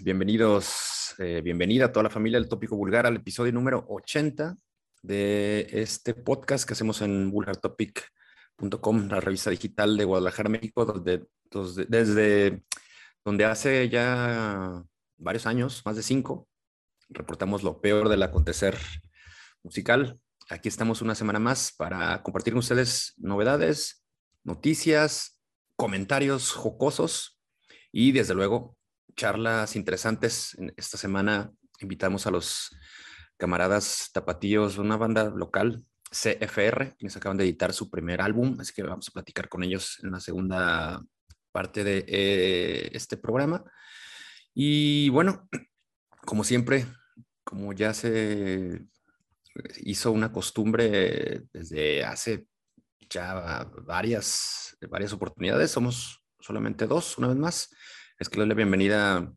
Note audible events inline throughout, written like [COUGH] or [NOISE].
bienvenidos, eh, bienvenida a toda la familia del Tópico Vulgar al episodio número 80 de este podcast que hacemos en vulgartopic.com, la revista digital de Guadalajara, México, donde, desde donde hace ya varios años, más de cinco, reportamos lo peor del acontecer musical. Aquí estamos una semana más para compartir con ustedes novedades, noticias, comentarios jocosos y desde luego charlas interesantes. Esta semana invitamos a los camaradas tapatíos, una banda local, CFR, quienes acaban de editar su primer álbum, así que vamos a platicar con ellos en la segunda parte de eh, este programa. Y bueno, como siempre, como ya se hizo una costumbre desde hace ya varias, varias oportunidades, somos solamente dos, una vez más es que le doy la bienvenida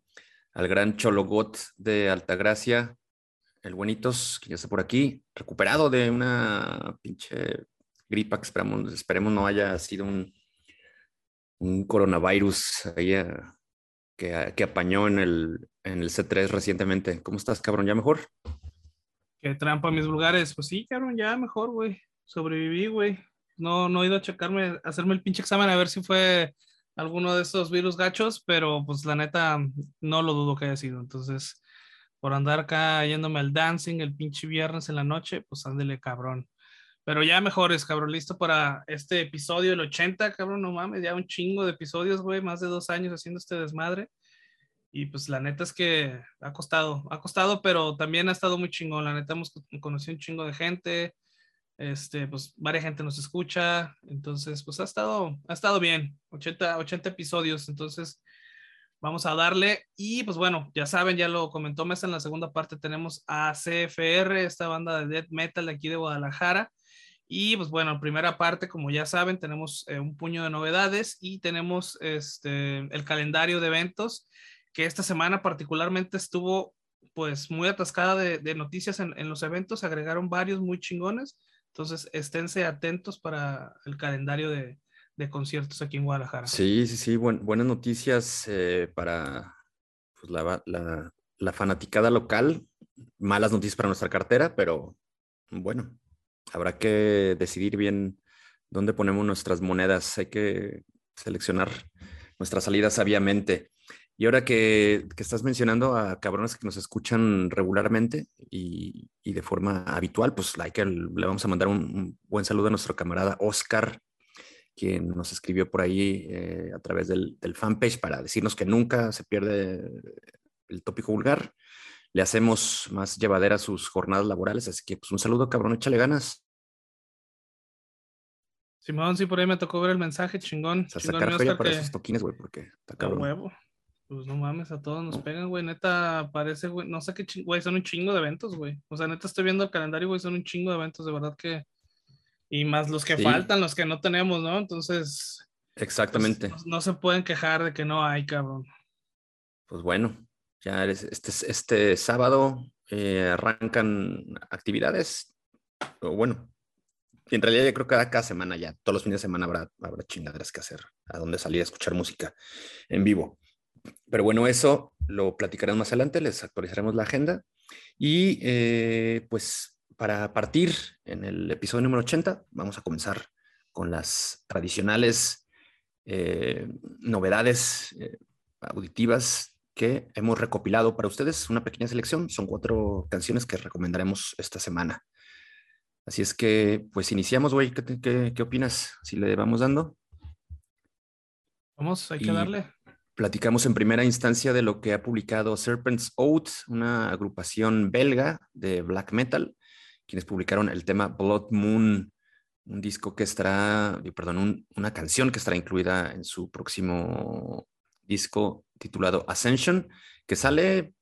al gran Chologot de Altagracia, el Buenitos, que ya está por aquí, recuperado de una pinche gripa que esperamos, esperemos no haya sido un, un coronavirus ahí eh, que, que, apañó en el, en el C3 recientemente. ¿Cómo estás, cabrón? ¿Ya mejor? Qué trampa mis lugares. Pues sí, cabrón, ya mejor, güey. Sobreviví, güey. No, no he ido a checarme, a hacerme el pinche examen a ver si fue alguno de estos virus gachos, pero pues la neta no lo dudo que haya sido. Entonces, por andar acá yéndome al dancing el pinche viernes en la noche, pues ándele cabrón. Pero ya mejores, cabrón, listo para este episodio, el 80, cabrón, no mames, ya un chingo de episodios, güey, más de dos años haciendo este desmadre. Y pues la neta es que ha costado, ha costado, pero también ha estado muy chingón. La neta hemos conocido un chingo de gente, este, pues varias gente nos escucha, entonces pues ha estado, ha estado bien, 80, 80 episodios, entonces vamos a darle y pues bueno, ya saben, ya lo comentó Mesa en la segunda parte, tenemos a CFR, esta banda de death metal de aquí de Guadalajara. Y pues bueno, primera parte, como ya saben, tenemos eh, un puño de novedades y tenemos este, el calendario de eventos que esta semana particularmente estuvo pues muy atascada de, noticias en, los eventos, agregaron varios muy chingones. Entonces, esténse atentos para el calendario de, conciertos aquí en Guadalajara. Sí, sí, sí, buenas noticias eh, para pues, la, fanaticada local, malas noticias para nuestra cartera, pero bueno, habrá que decidir bien dónde ponemos nuestras monedas, hay que seleccionar nuestras salidas sabiamente. Y ahora que, estás mencionando a cabrones que nos escuchan regularmente y, de forma habitual, pues like, le vamos a mandar un, buen saludo a nuestro camarada Oscar, quien nos escribió por ahí eh, a través del, fanpage para decirnos que nunca se pierde el tópico vulgar. Le hacemos más llevadera sus jornadas laborales, así que pues un saludo, cabrón, échale ganas. Simón, sí, por ahí me tocó ver el mensaje, chingón. O sea, sacar feria para esos toquines, güey, porque está cabrón. Huevo. Pues no mames, a todos nos pegan, güey. Neta, parece, güey. No sé qué ching... güey, son un chingo de eventos, güey. O sea, neta, estoy viendo el calendario, güey, son un chingo de eventos, de verdad que. Y más los que faltan, los que no tenemos, ¿no? Entonces. Exactamente. Pues, no, se pueden quejar de que no hay, cabrón. Pues bueno, ya este, este sábado eh, arrancan actividades. O bueno, en realidad yo creo que cada semana ya, todos los fines de semana habrá, habrá chingaderas que hacer, a dónde salir a escuchar música en vivo. Pero bueno, eso lo platicaremos más adelante, les actualizaremos la agenda. Y eh, pues para partir en el episodio número 80, vamos a comenzar con las tradicionales eh, novedades eh, auditivas que hemos recopilado para ustedes. Una pequeña selección, son cuatro canciones que recomendaremos esta semana. Así es que, pues iniciamos, güey. ¿Qué, qué, opinas? Si le vamos dando. Vamos, hay que darle platicamos en primera instancia de lo que ha publicado Serpent's Oath, una agrupación belga de black metal, quienes publicaron el tema Blood Moon, un disco que estará, perdón, una canción que estará incluida en su próximo disco titulado Ascension, que sale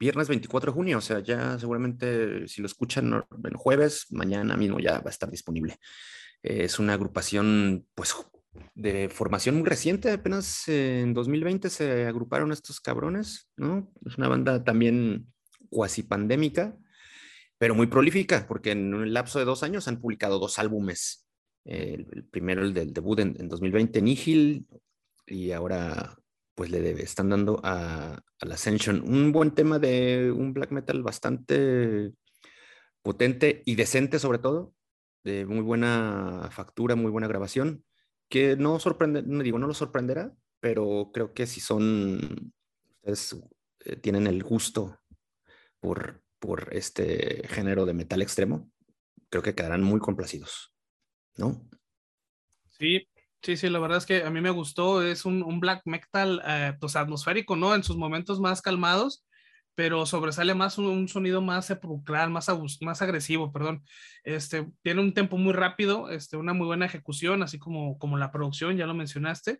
viernes 24 de junio, o sea, ya seguramente si lo escuchan en jueves, mañana mismo ya va a estar disponible. Es una agrupación, pues, de formación muy reciente, apenas en 2020 se agruparon estos cabrones, ¿no? Es una banda también cuasi pandémica, pero muy prolífica, porque en un lapso de dos años han publicado dos álbumes. El, primero, el del debut en, 2020, Nihil, y ahora pues le están dando a, la Ascension. Un buen tema de un black metal bastante potente y decente sobre todo, de muy buena factura, muy buena grabación, que no sorprende, no digo, no lo sorprenderá, pero creo que si son, ustedes eh, tienen el gusto por, por este género de metal extremo, creo que quedarán muy complacidos, ¿no? Sí, sí, sí, la verdad es que a mí me gustó, es un, black metal eh, pues atmosférico, ¿no? En sus momentos más calmados, pero sobresale más un, sonido más sepulcral, más, más agresivo, perdón. Este, tiene un tempo muy rápido, este, una muy buena ejecución, así como, como la producción, ya lo mencionaste.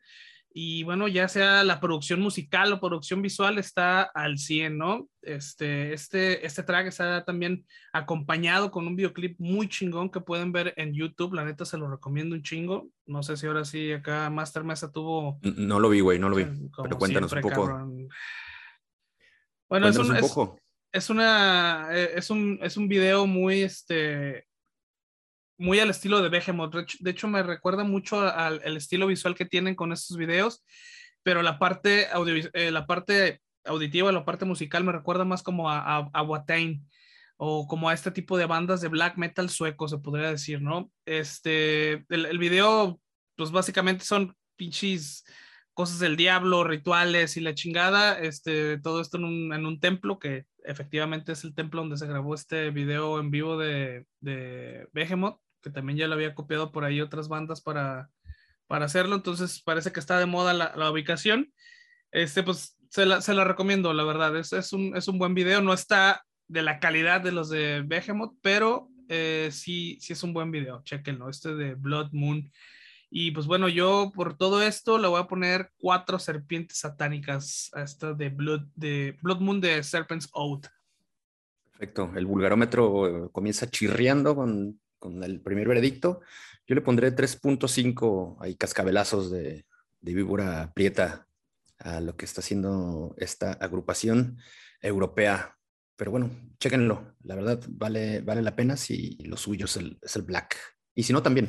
Y bueno, ya sea la producción musical o producción visual está al 100, ¿no? Este, este, este track está también acompañado con un videoclip muy chingón que pueden ver en YouTube. La neta se lo recomiendo un chingo. No sé si ahora sí acá Master Mesa tuvo. No lo vi, güey, no lo vi. Pero cuéntanos un poco. Bueno, es un, Es, una, eh, es un, es un video muy, este, muy al estilo de Behemoth. De hecho, me recuerda mucho al, estilo visual que tienen con estos videos, pero la parte, eh, la parte auditiva, la parte musical me recuerda más como a, a, Watain o como a este tipo de bandas de black metal sueco, se podría decir, ¿no? Este, el, el video, pues básicamente son pinches cosas del diablo, rituales y la chingada, este, todo esto en un, en un templo que efectivamente es el templo donde se grabó este video en vivo de, de Behemoth que también ya lo había copiado por ahí otras bandas para, para hacerlo, entonces parece que está de moda la, la ubicación. Este, pues se la, se la recomiendo, la verdad, es, es, un, es un buen video, no está de la calidad de los de Behemoth, pero eh, sí, sí es un buen video, chequenlo, este de Blood Moon. Y pues bueno, yo por todo esto le voy a poner cuatro serpientes satánicas a esta de Blood, de Blood Moon de Serpent's Oath. Perfecto, el vulgarómetro comienza chirriando con con el primer veredicto, yo le pondré 3.5 ahí cascabelazos de, de víbora prieta a lo que está haciendo esta agrupación europea. Pero bueno, chéquenlo, la verdad vale, vale la pena si lo suyo es el black. Y si no, también.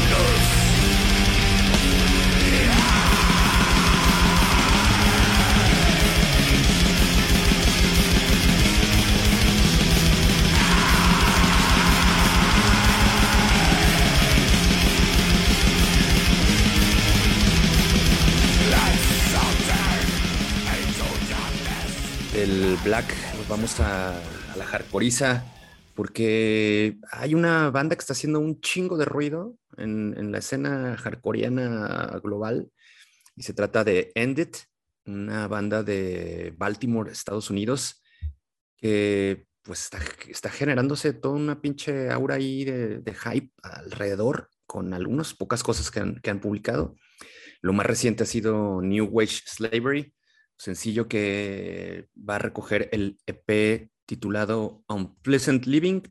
El Black, vamos a, la hardcoreiza porque hay una banda que está haciendo un chingo de ruido en, la escena hardcoreana global y se trata de End It, una banda de Baltimore, Estados Unidos, que pues está, generándose toda una pinche aura ahí de, hype alrededor con algunas pocas cosas que han publicado. Lo más reciente ha sido New Wage Slavery, sencillo que va a recoger el EP titulado Unpleasant Living,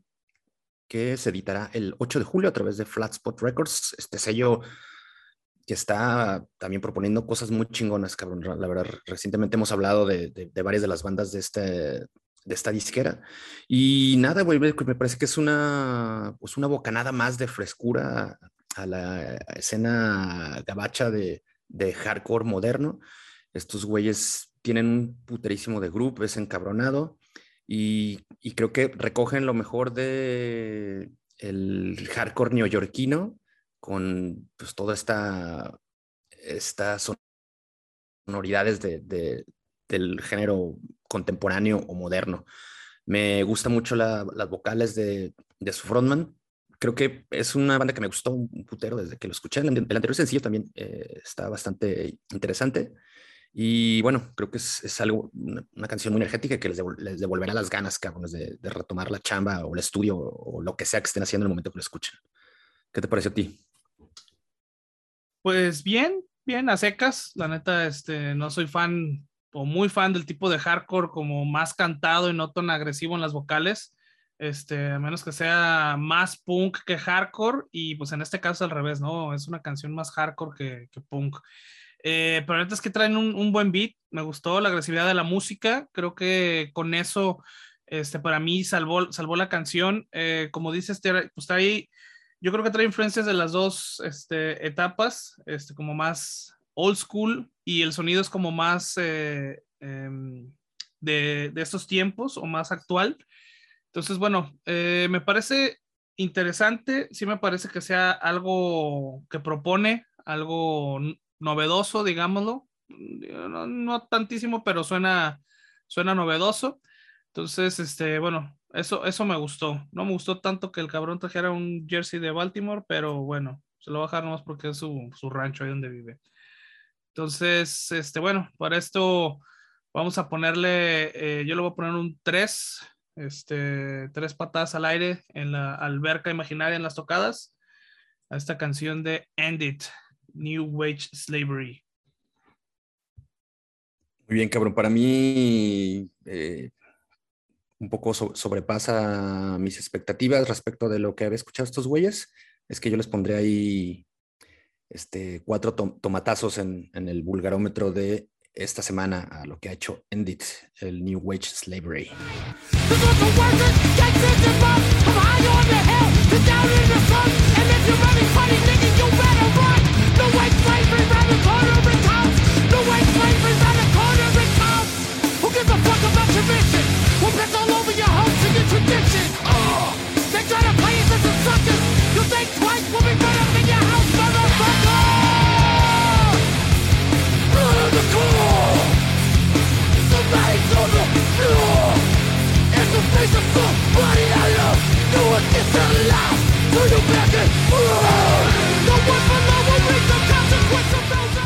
que se editará el 8 de julio a través de Flatspot Records, este sello que está también proponiendo cosas muy chingonas, cabrón. La verdad, recientemente hemos hablado de, varias de las bandas de, este, de esta disquera. Y nada, güey, me parece que es una, pues una bocanada más de frescura a la escena gabacha de, de hardcore moderno. Estos güeyes tienen un puterísimo de grupo, es encabronado. Y, creo que recogen lo mejor de el hardcore neoyorquino con pues toda esta estas sonoridades de, del género contemporáneo o moderno. Me gusta mucho las vocales de, de, su frontman. Creo que es una banda que me gustó un putero desde que lo escuché. El, anterior sencillo también eh, está bastante interesante. Y bueno, creo que es, algo, una, canción muy energética que les, devolverá las ganas, cabrones, de, de, retomar la chamba o el estudio o, lo que sea que estén haciendo en el momento que lo escuchen. ¿Qué te parece a ti? Pues bien, bien, a secas. La neta, este, no soy fan o muy fan del tipo de hardcore como más cantado y no tan agresivo en las vocales. Este, a menos que sea más punk que hardcore y pues en este caso al revés, ¿no? Es una canción más hardcore que, que punk. Eh, pero ahorita es que traen un, un, buen beat, me gustó la agresividad de la música, creo que con eso, este, para mí salvó, salvó la canción. Eh, como dices, pues trae, yo creo que trae influencias de las dos este, etapas, este, como más old school y el sonido es como más eh, em, de, de, estos tiempos o más actual. Entonces, bueno, eh, me parece interesante, sí me parece que sea algo que propone, algo novedoso, digámoslo. No, no tantísimo, pero suena, suena novedoso. Entonces, este, bueno, eso, eso me gustó. No me gustó tanto que el cabrón trajera un jersey de Baltimore, pero bueno, se lo va a dejar nomás porque es su, su rancho ahí donde vive. Entonces, este, bueno, para esto vamos a ponerle, eh, yo le voy a poner un 3, este, tres patadas al aire en la alberca imaginaria en las tocadas a esta canción de End It, New Wage Slavery. Muy bien, cabrón. Para mí eh, un poco sobrepasa mis expectativas respecto de lo que había escuchado estos güeyes. Es que yo les pondré ahí este, cuatro tomatazos en, en, el vulgarómetro de esta semana a lo que ha hecho Endit, el New Wage Slavery. They try to play as a. You think twice when we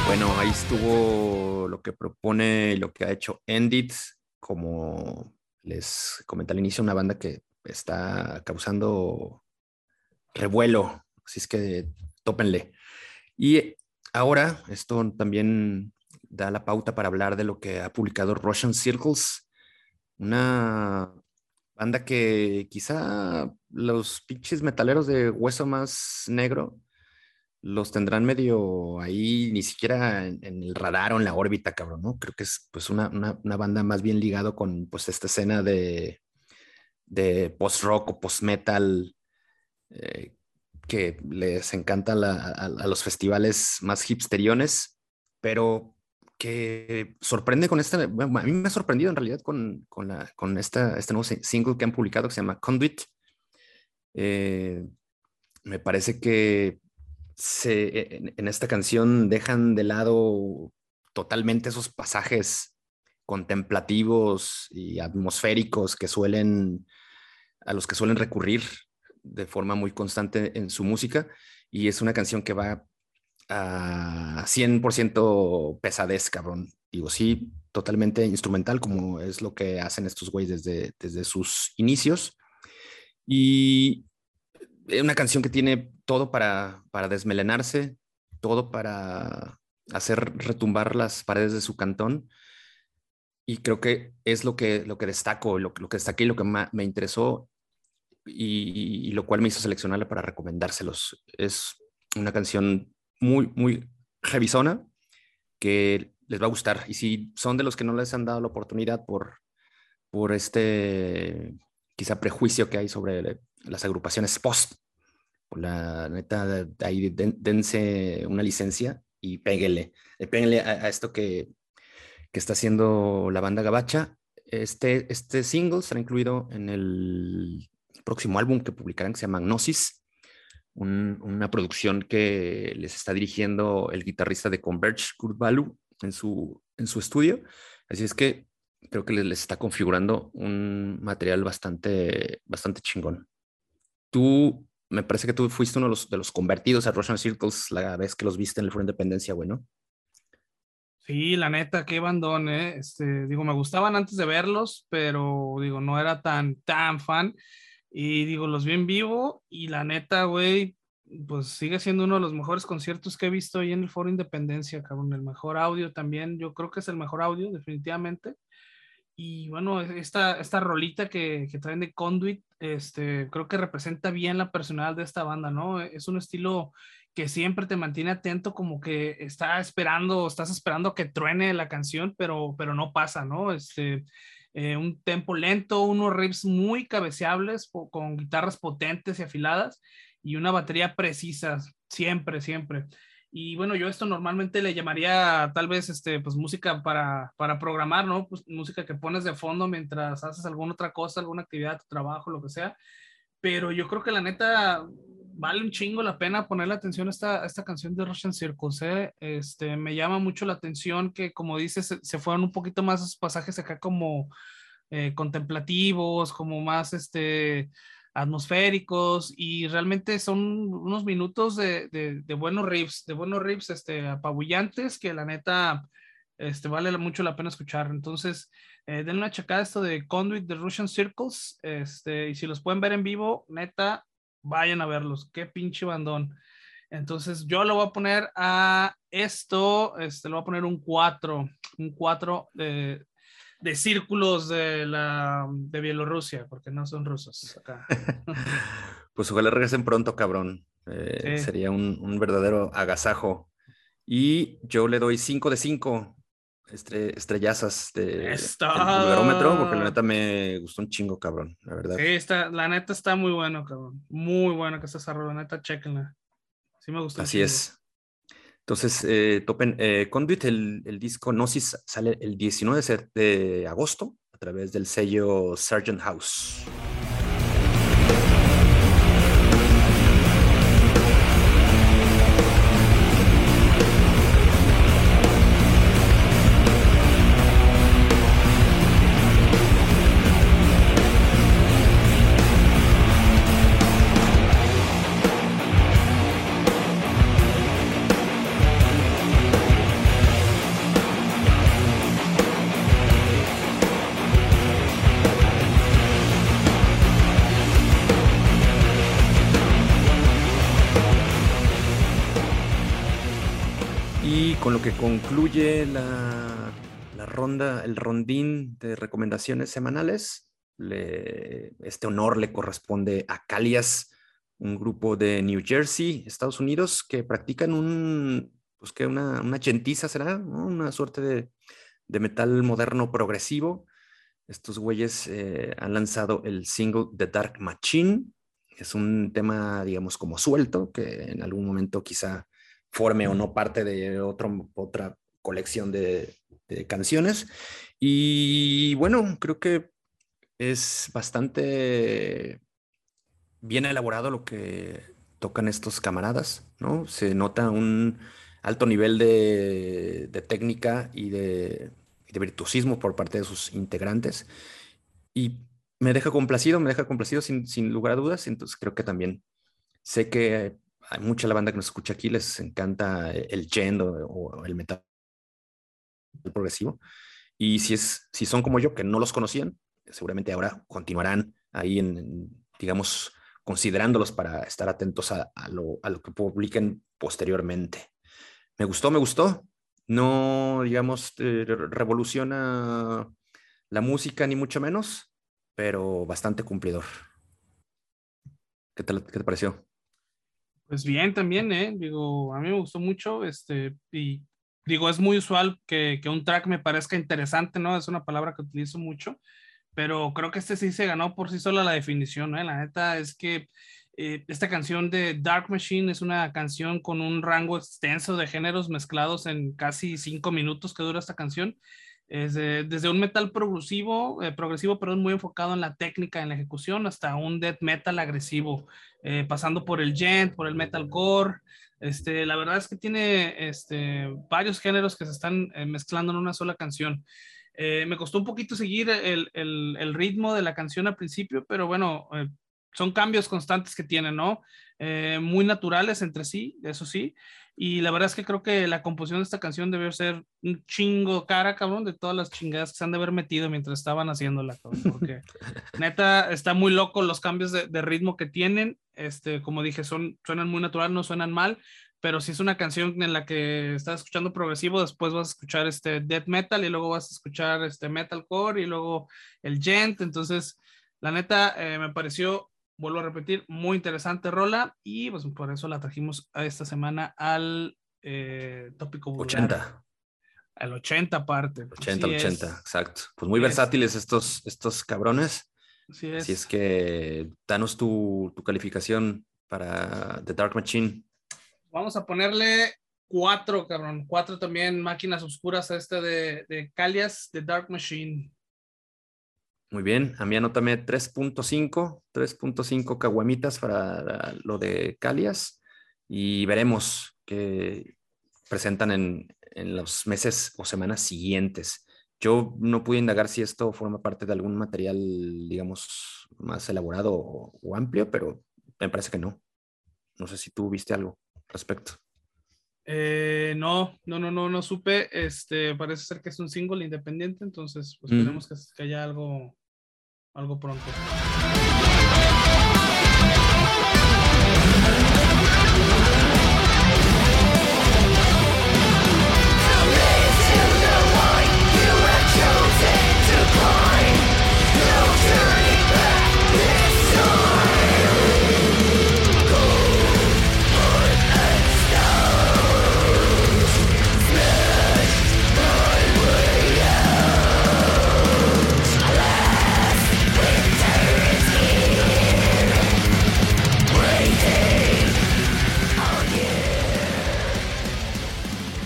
Bueno, ahí estuvo lo que propone lo que ha hecho Endit como les comenté al inicio, una banda que está causando revuelo, así es que tópenle. Y ahora esto también da la pauta para hablar de lo que ha publicado Russian Circles, una banda que quizá los pinches metaleros de hueso más negro los tendrán medio ahí, ni siquiera en, el radar o en la órbita, cabrón, ¿no? Creo que es pues una, una, banda más bien ligado con pues esta escena de, de post-rock o post-metal eh, que les encanta a, los festivales más hipsteriones, pero que sorprende con esta, a mí me ha sorprendido en realidad con, con, la, con esta, este nuevo single que han publicado que se llama Conduit. Eh, me parece que se, en, esta canción dejan de lado totalmente esos pasajes contemplativos y atmosféricos que suelen, a los que suelen recurrir de forma muy constante en su música. Y es una canción que va a 100% pesadez, cabrón. Digo, sí, totalmente instrumental, como es lo que hacen estos güeyes desde, desde sus inicios. Y es una canción que tiene todo para, para desmelenarse, todo para hacer retumbar las paredes de su cantón. Y creo que es lo que, lo que destaco, lo, lo que destaqué y lo que me interesó y, lo cual me hizo seleccionarla para recomendárselos. Es una canción muy, muy revisona que les va a gustar. Y si son de los que no les han dado la oportunidad por, por este quizá prejuicio que hay sobre las agrupaciones post, la neta, ahí dense una licencia y péguele, eh, péguele a, esto que, que, está haciendo la banda Gabacha. Este, este single será incluido en el próximo álbum que publicarán que se llama Gnosis, una producción que les está dirigiendo el guitarrista de Converge, Kurt Balu, en su, en su estudio. Así es que creo que les, está configurando un material bastante, bastante chingón. Tú me parece que tú fuiste uno de los, de los convertidos a Russian Circles la vez que los viste en el Foro Independencia, güey, ¿no? Sí, la neta, qué bandón, ¿eh? Este, digo, me gustaban antes de verlos, pero digo, no era tan, tan fan. Y digo, los vi en vivo y la neta, güey, pues sigue siendo uno de los mejores conciertos que he visto ahí en el Foro Independencia, cabrón. El mejor audio también, yo creo que es el mejor audio, definitivamente. Y bueno, esta, esta rolita que, que, traen de Conduit, este, creo que representa bien la personalidad de esta banda, ¿no? Es un estilo que siempre te mantiene atento, como que está esperando, estás esperando que truene la canción, pero, pero no pasa, ¿no? Este, eh, un tempo lento, unos riffs muy cabeceables con guitarras potentes y afiladas y una batería precisa, siempre, siempre. Y bueno, yo esto normalmente le llamaría tal vez este, pues música para, para programar, ¿no? Pues música que pones de fondo mientras haces alguna otra cosa, alguna actividad, tu trabajo, lo que sea. Pero yo creo que la neta vale un chingo la pena ponerle atención a esta, esta canción de Russian Circus. ¿eh? Este, me llama mucho la atención que, como dices, se, fueron un poquito más esos pasajes acá como eh, contemplativos, como más este, atmosféricos y realmente son unos minutos de, de, buenos riffs, de buenos riffs este, apabullantes que la neta este, vale mucho la pena escuchar. Entonces, eh, denle una checada esto de Conduit de Russian Circles este, y si los pueden ver en vivo, neta, vayan a verlos. Qué pinche bandón. Entonces, yo lo voy a poner a esto, este, lo voy a poner un 4, un 4 de, de círculos de, la, de Bielorrusia, porque no son rusos acá. [LAUGHS] pues ojalá regresen pronto, cabrón. Eh, sería un, un, verdadero agasajo. Y yo le doy 5 de 5 estrellazas de barómetro, porque la neta me gustó un chingo, cabrón, la verdad. Sí, está, la neta está muy bueno, cabrón. Muy bueno que esa la neta, chequenla. Sí me gustó. Así es. Entonces, eh, topen, eh, Conduit, el, el, disco Gnosis sale el 19 de agosto a través del sello Sargent House. Concluye la, ronda, el rondín de recomendaciones semanales. este honor le corresponde a Calias, un grupo de New Jersey, Estados Unidos, que practican un, pues una, una será, una suerte de, metal moderno progresivo. Estos güeyes eh, han lanzado el single The Dark Machine. Es un tema, digamos, como suelto, que en algún momento quizá forme o no parte de otro, otra colección de, canciones. Y bueno, creo que es bastante bien elaborado lo que tocan estos camaradas, ¿no? Se nota un alto nivel de, técnica y de, de, virtuosismo por parte de sus integrantes. Y me deja complacido, me deja complacido sin, sin lugar a dudas. Entonces creo que también sé que hay mucha la banda que nos escucha aquí, les encanta el gen o, el metal progresivo. Y si, es, si son como yo, que no los conocían, seguramente ahora continuarán ahí en, digamos, considerándolos para estar atentos a, lo, a, lo, que publiquen posteriormente. Me gustó, me gustó. No, digamos, eh, revoluciona la música ni mucho menos, pero bastante cumplidor. ¿Qué te, qué te pareció? Pues bien, también, ¿eh? Digo, a mí me gustó mucho, este, y digo, es muy usual que, que, un track me parezca interesante, ¿no? Es una palabra que utilizo mucho, pero creo que este sí se ganó por sí sola la definición, ¿eh? La neta es que eh, esta canción de Dark Machine es una canción con un rango extenso de géneros mezclados en casi cinco minutos que dura esta canción desde un metal progresivo, eh, progresivo, perdón, muy enfocado en la técnica, en la ejecución, hasta un death metal agresivo, eh, pasando por el gent, por el metalcore. Este, la verdad es que tiene este, varios géneros que se están eh, mezclando en una sola canción. me costó un poquito seguir el, el, ritmo de la canción al principio, pero bueno, son cambios constantes que tienen, ¿no? Muy naturales entre sí, eso sí. Y la verdad es que creo que la composición de esta canción debe ser un chingo cara, cabrón, de todas las chingadas que se han de haber metido mientras estaban haciéndola, cabrón, porque [LAUGHS] neta está muy loco los cambios de, ritmo que tienen. Este, como dije, son, suenan muy natural, no suenan mal, pero si es una canción en la que estás escuchando progresivo, después vas a escuchar este death metal y luego vas a escuchar este metalcore y luego el gent. Entonces, la neta, eh, me pareció vuelvo a repetir, muy interesante rola y pues por eso la trajimos a esta semana al eh, tópico 80. Al 80 parte. 80, 80, exacto. Pues muy versátiles estos, estos cabrones. Así es. Así es que danos tu, tu calificación para The Dark Machine. Vamos a ponerle cuatro, cabrón. Cuatro también máquinas oscuras a este de, de Calias, The Dark Machine. Muy bien, a mí anótame 3.5, 3.5 caguamitas para lo de Calias y veremos qué presentan en, en, los meses o semanas siguientes. Yo no pude indagar si esto forma parte de algún material, digamos, más elaborado o, o amplio, pero me parece que no. No sé si tú viste algo al respecto. Eh, no, no, no, no, no supe. Este, parece ser que es un single independiente, entonces pues, esperemos que, que, haya algo, algo pronto.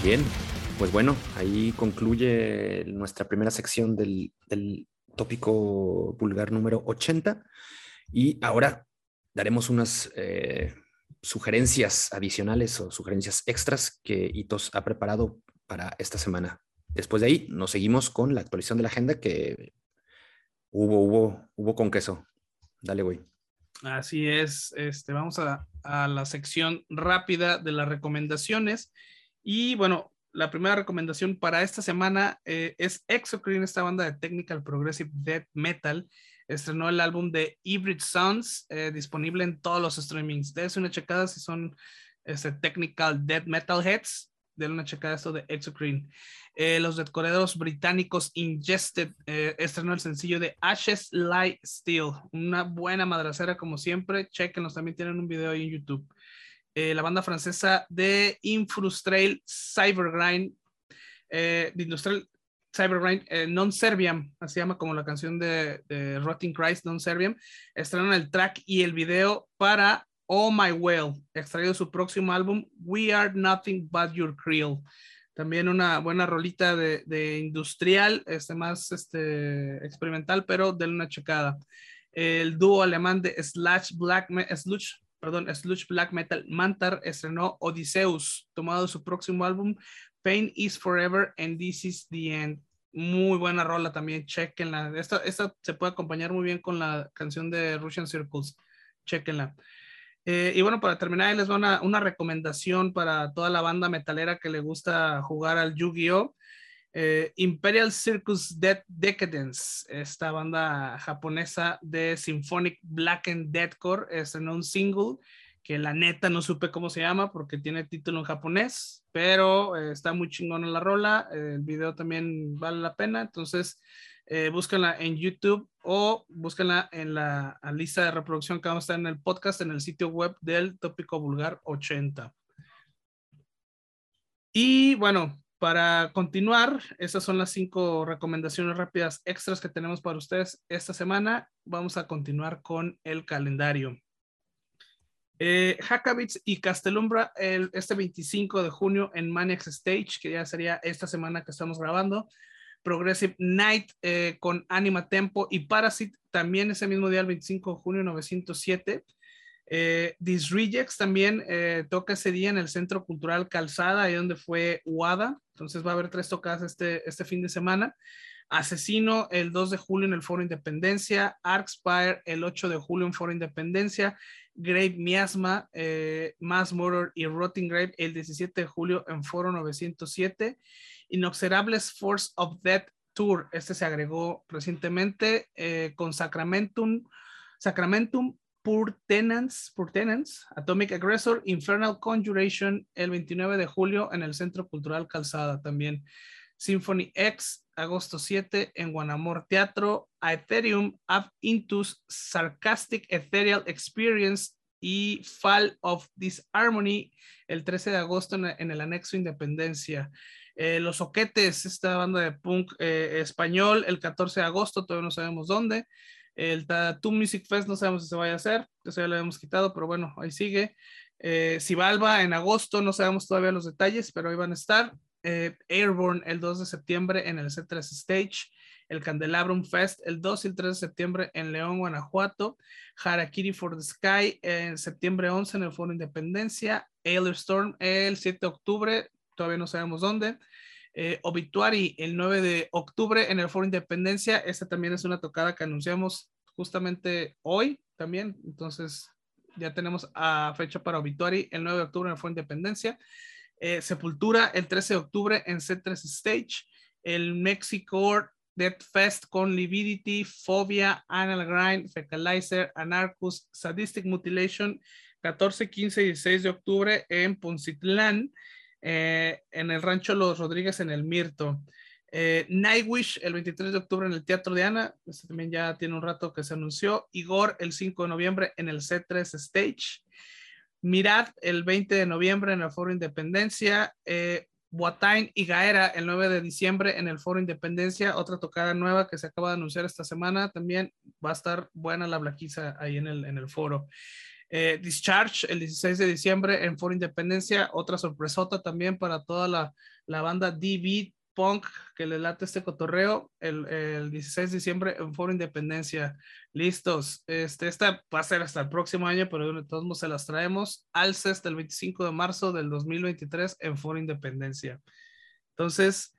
Bien, pues bueno, ahí concluye nuestra primera sección del, del tópico vulgar número 80 y ahora daremos unas eh, sugerencias adicionales o sugerencias extras que Hitos ha preparado para esta semana. Después de ahí nos seguimos con la actualización de la agenda que hubo, hubo, hubo con queso. Dale, güey. Así es, este, vamos a, a la sección rápida de las recomendaciones. Y bueno, la primera recomendación para esta semana eh, es Exocrine, esta banda de technical progressive death metal. Estrenó el álbum de Hybrid Sounds, eh, disponible en todos los streamings. Dense una checada si son este, technical death metal heads. Denle una checada esto de Exocrine. Eh, los decoradores británicos Ingested estrenó el sencillo de Ashes Light Steel. Una buena madracera como siempre. Chequenlos, también tienen un video ahí en YouTube. Eh, la banda francesa de Infrustrail Cybergrind, eh, de Industrial Cybergrind, eh, Non Serviam, así llama como la canción de, de Rotting Christ, Non Serviam, estrenan el track y el video para Oh My Well, extraído su próximo álbum, We Are Nothing But Your Creel. También una buena rolita de, de industrial, este más este, experimental, pero de una checada. El dúo alemán de Slash Black, Slush perdón, Sludge Black Metal Mantar estrenó Odysseus, tomado su próximo álbum Pain is Forever and This is the End. Muy buena rola también, chequenla. Esta, esta se puede acompañar muy bien con la canción de Russian Circles, chequenla. Eh, y bueno, para terminar, les doy una, una, recomendación para toda la banda metalera que le gusta jugar al Yu-Gi-Oh! Eh, Imperial Circus Dead Decadence, esta banda japonesa de Symphonic Black and Deathcore, estrenó un single que la neta no supe cómo se llama porque tiene título en japonés, pero eh, está muy chingona la rola, eh, el video también vale la pena, entonces eh, búsquenla en YouTube o búsquenla en la lista de reproducción que vamos a estar en el podcast en el sitio web del Tópico Vulgar 80. Y bueno, para continuar, esas son las cinco recomendaciones rápidas extras que tenemos para ustedes esta semana. Vamos a continuar con el calendario. Eh, y Castelumbra el, este 25 de junio en Maniacs Stage, que ya sería esta semana que estamos grabando. Progressive Night eh, con Anima Tempo y Parasite también ese mismo día, el 25 de junio 907. Eh, Rejects también eh, toca ese día en el Centro Cultural Calzada, ahí donde fue UADA. Entonces va a haber tres tocadas este, este fin de semana. Asesino el 2 de julio en el Foro Independencia, Arcspire el 8 de julio en Foro Independencia, Grave Miasma, eh, Mass Murder y Rotting Grave el 17 de julio en Foro 907, Inoxerables Force of Death Tour, este se agregó recientemente eh, con Sacramentum, Sacramentum Pur Tenants, Pur Tenants, Atomic Aggressor, Infernal Conjuration el 29 de julio en el Centro Cultural Calzada también. Symphony X, agosto 7 en Guanamor Teatro, a Ethereum, Up Intus, Sarcastic Ethereal Experience y Fall of Disharmony el 13 de agosto en, el anexo Independencia. Eh, los Soquetes, esta banda de punk eh, español, el 14 de agosto, todavía no sabemos dónde. El Tattoo Music Fest no sabemos si se vaya a hacer, eso ya lo hemos quitado, pero bueno, ahí sigue. Eh, Sibalba en agosto, no sabemos todavía los detalles, pero ahí van a estar. Eh, Airborne el 2 de septiembre en el C3 Stage, el Candelabrum Fest el 2 y el 3 de septiembre en León, Guanajuato, Harakiri for the Sky en septiembre 11 en el Foro Independencia, Ailer Storm el 7 de octubre, todavía no sabemos dónde, eh, Obituary el 9 de octubre en el Foro Independencia, esta también es una tocada que anunciamos justamente hoy también, entonces ya tenemos a fecha para Obituary el 9 de octubre en el Foro Independencia. Eh, Sepultura el 13 de octubre en C3 Stage, el Mexico Death Fest con Lividity, Phobia, Anal Grind, Fecalizer, Anarchus, Sadistic Mutilation, 14, 15 y 16 de octubre en Poncitlán, eh, en el Rancho Los Rodríguez en el Mirto. Eh, Nightwish el 23 de octubre en el Teatro de Ana, este también ya tiene un rato que se anunció. Igor el 5 de noviembre en el C3 Stage. Mirad el 20 de noviembre en el Foro Independencia. Eh, y Gaera el 9 de diciembre en el Foro Independencia. Otra tocada nueva que se acaba de anunciar esta semana. También va a estar buena la blaquiza ahí en el, en el foro. Eh, Discharge el 16 de diciembre en Foro Independencia. Otra sorpresota también para toda la, la banda DB punk que le late este cotorreo el, el, 16 de diciembre en Foro Independencia. Listos. Este, esta va a ser hasta el próximo año, pero todos modos se las traemos. Alces del 25 de marzo del 2023 en Foro Independencia. Entonces,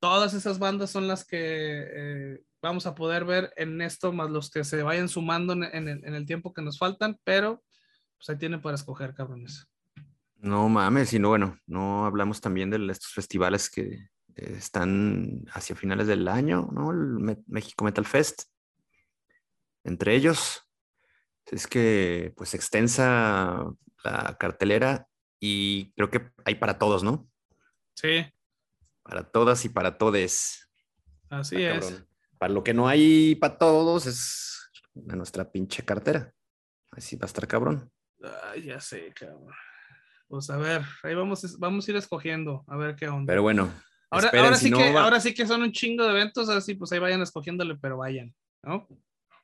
todas esas bandas son las que eh, vamos a poder ver en esto, más los que se vayan sumando en, en, en el tiempo que nos faltan, pero pues ahí tienen para escoger, cabrones. No mames, sino bueno, no hablamos también de estos festivales que, están hacia finales del año, ¿no? El México Metal Fest. Entre ellos, es que pues extensa la cartelera y creo que hay para todos, ¿no? Sí. Para todas y para todes. Así es. Para lo que no hay para todos es nuestra pinche cartera. Así va a estar cabrón. Ay, ya sé, cabrón. Pues a ver, ahí vamos, vamos a ir escogiendo, a ver qué onda. Pero bueno, Ahora, sí que, ahora sí que son un chingo de eventos, así pues ahí vayan escogiéndole, pero vayan, ¿no?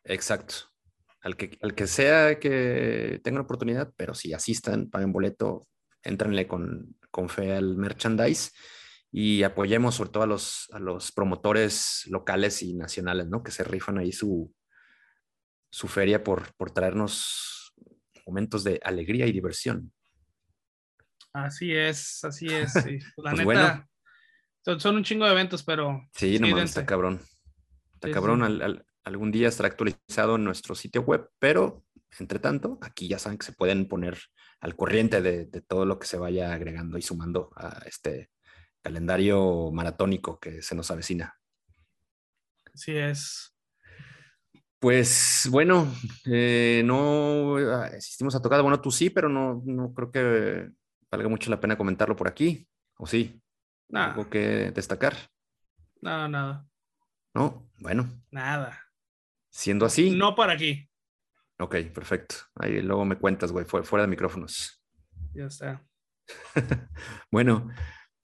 Exacto. Al que, al que sea que tenga una oportunidad, pero si asistan, paguen boleto, entrenle con, con fe al merchandise y apoyemos sobre todo a los, a los promotores locales y nacionales, ¿no? Que se rifan ahí su, su feria por, por traernos momentos de alegría y diversión. Así es, así es. [LAUGHS] La pues neta, son, un chingo de eventos, pero. Sí, no está cabrón. Está cabrón. algún día estará actualizado en nuestro sitio web, pero entre tanto, aquí ya saben que se pueden poner al corriente de, todo lo que se vaya agregando y sumando a este calendario maratónico que se nos avecina. Así es. Pues bueno, eh, no asistimos a tocar. Bueno, tú sí, pero no, no creo que valga mucho la pena comentarlo por aquí. ¿O sí? Nada. ¿Algo que destacar? Nada, nada. No, bueno. Nada. Siendo así. No para aquí. Ok, perfecto. Ahí luego me cuentas, güey, fuera de micrófonos. Ya está. [LAUGHS] bueno,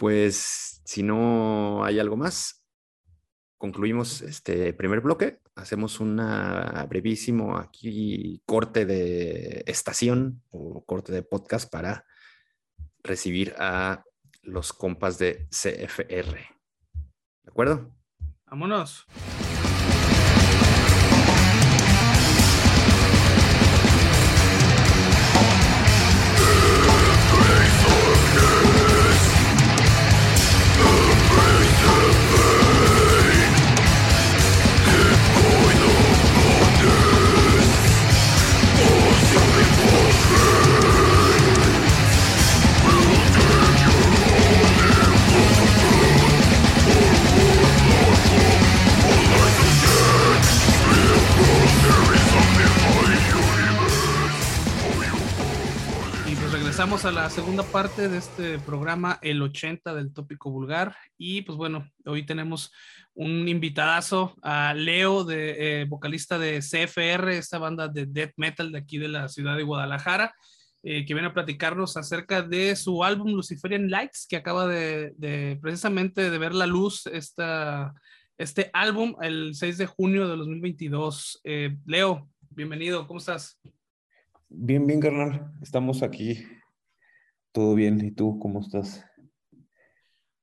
pues si no hay algo más, concluimos este primer bloque. Hacemos una brevísimo aquí corte de estación o corte de podcast para recibir a los compas de CFR. ¿De acuerdo? Vámonos. La segunda parte de este programa, el 80 del tópico vulgar. Y pues bueno, hoy tenemos un invitadazo a Leo, de, eh, vocalista de CFR, esta banda de death metal de aquí de la ciudad de Guadalajara, eh, que viene a platicarnos acerca de su álbum Luciferian Lights, que acaba de, de precisamente de ver la luz esta, este álbum el 6 de junio de 2022. Eh, Leo, bienvenido, ¿cómo estás? Bien, bien, carnal. Estamos aquí. Todo bien. ¿Y tú cómo estás?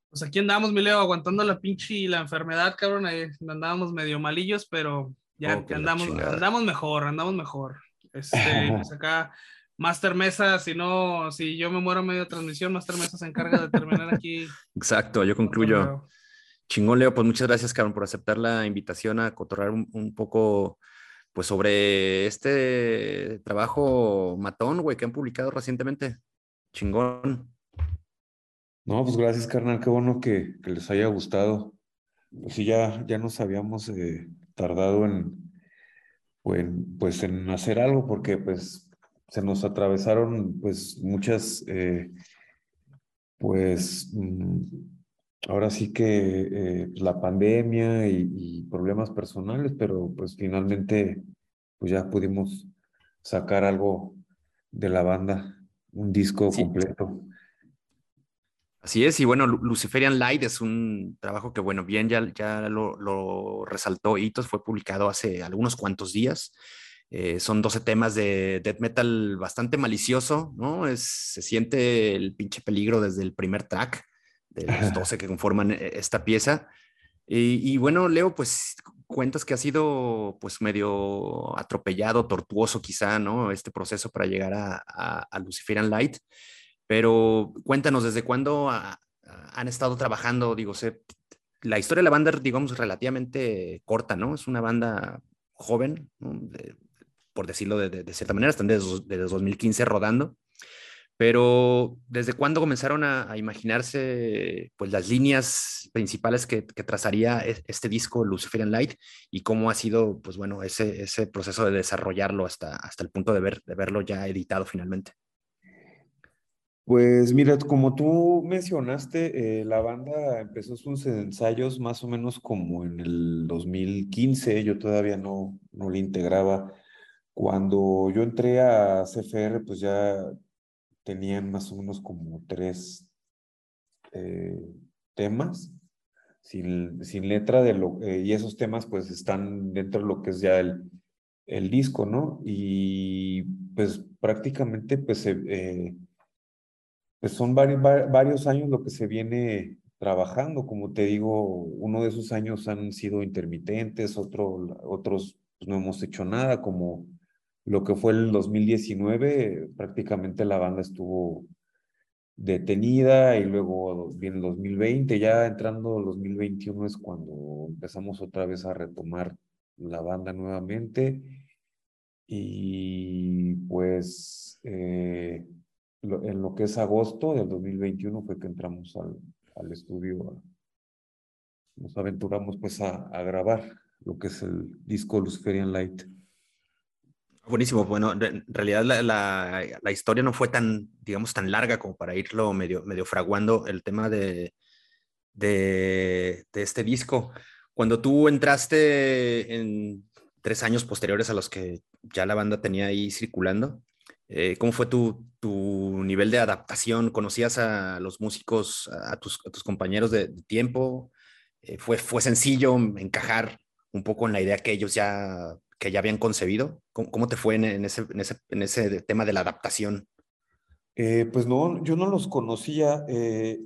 Pues aquí andamos, mi Leo, aguantando la pinche y la enfermedad, cabrón. Ahí andábamos medio malillos, pero ya Oh, andamos, chingada. andamos mejor, andamos mejor. Este, [LAUGHS] pues acá, Master Mesa, si no, si yo me muero en medio de transmisión, Master Mesa se encarga de terminar aquí. Exacto, yo concluyo. Chingón, Leo, pues muchas gracias, cabrón, por aceptar la invitación a cotorrar un, un poco, pues, sobre este trabajo matón, güey, que han publicado recientemente. Chingón. No, pues gracias, carnal. Qué bueno que, les haya gustado. Pues sí, ya, ya nos habíamos eh, tardado en, en, pues, en hacer algo porque pues se nos atravesaron pues muchas, eh, pues mm, ahora sí que eh, la pandemia y, y problemas personales, pero pues finalmente pues ya pudimos sacar algo de la banda, un disco Sí. completo. Así es, y bueno, Lu- Luciferian Light es un trabajo que, bueno, bien ya, ya lo, lo resaltó Hitos, fue publicado hace algunos cuantos días. Eh, son 12 temas de death metal bastante malicioso, ¿no? Es, se siente el pinche peligro desde el primer track de los 12 que conforman eh, esta pieza. Y, y bueno, Leo, pues cuentas que ha sido pues medio atropellado, tortuoso quizá, ¿no? Este proceso para llegar a, a, a Luciferian Light. Pero cuéntanos, ¿desde cuándo han estado trabajando? Digo, la historia de la banda, digamos, relativamente corta, ¿no? Es una banda joven, por decirlo de, cierta manera, están desde 2015 rodando. Pero ¿desde cuándo comenzaron a, a imaginarse pues, las líneas principales que, que trazaría e- este disco Luciferian Light y cómo ha sido, pues bueno, ese, ese proceso de desarrollarlo hasta, hasta el punto de, ver, de verlo ya editado finalmente? Pues mira, como tú mencionaste, eh, la banda empezó sus ensayos más o menos como en el 2015, yo todavía no, no le integraba. Cuando yo entré a CFR, pues ya tenían más o menos como tres eh, temas sin, sin letra de lo, eh, y esos temas pues están dentro de lo que es ya el, el disco, ¿no? Y pues prácticamente pues eh, pues son varios, varios años lo que se viene trabajando. Como te digo, uno de esos años han sido intermitentes, otro, otros pues, no hemos hecho nada, como lo que fue el 2019, prácticamente la banda estuvo detenida y luego viene el 2020, ya entrando el 2021 es cuando empezamos otra vez a retomar la banda nuevamente y pues eh, en lo que es agosto del 2021 fue que entramos al, al estudio, nos aventuramos pues a, a, grabar lo que es el disco Luciferian Light. Buenísimo, bueno, en realidad la, la, historia no fue tan, digamos, tan larga como para irlo medio, medio fraguando el tema de, de, este disco. Cuando tú entraste en tres años posteriores a los que ya la banda tenía ahí circulando, eh, ¿cómo fue tu, tu, nivel de adaptación? ¿Conocías a los músicos, a tus, a tus compañeros de, de tiempo? Eh, ¿fue, ¿Fue sencillo encajar un poco en la idea que ellos ya, que ya habían concebido? ¿Cómo, cómo te fue en, en, ese, en, ese, en, ese, tema de la adaptación? Eh, pues no, yo no los conocía. Eh,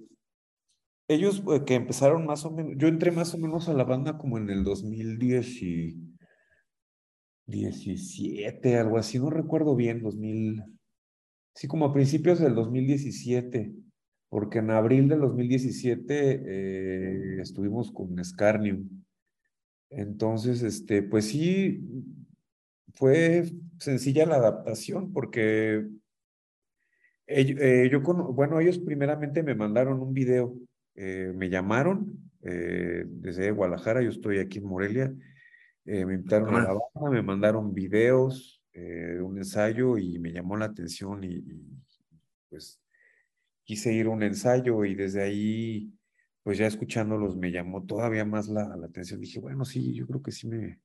ellos que empezaron más o menos, yo entré más o menos a la banda como en el 2010 y 17, algo así, no recuerdo bien, 2000, sí, como a principios del 2017, porque en abril del 2017 eh, estuvimos con Scarnium. Entonces, este, pues sí, fue sencilla la adaptación, porque eh, eh, yo, con, bueno, ellos primeramente me mandaron un video, eh, me llamaron desde Guadalajara, yo estoy aquí en Morelia, eh, me invitaron a la banda, me mandaron videos, eh, un ensayo y me llamó la atención y, y, pues quise ir a un ensayo y desde ahí, pues ya escuchándolos me llamó todavía más la, la atención. Dije, bueno, sí, yo creo que sí me,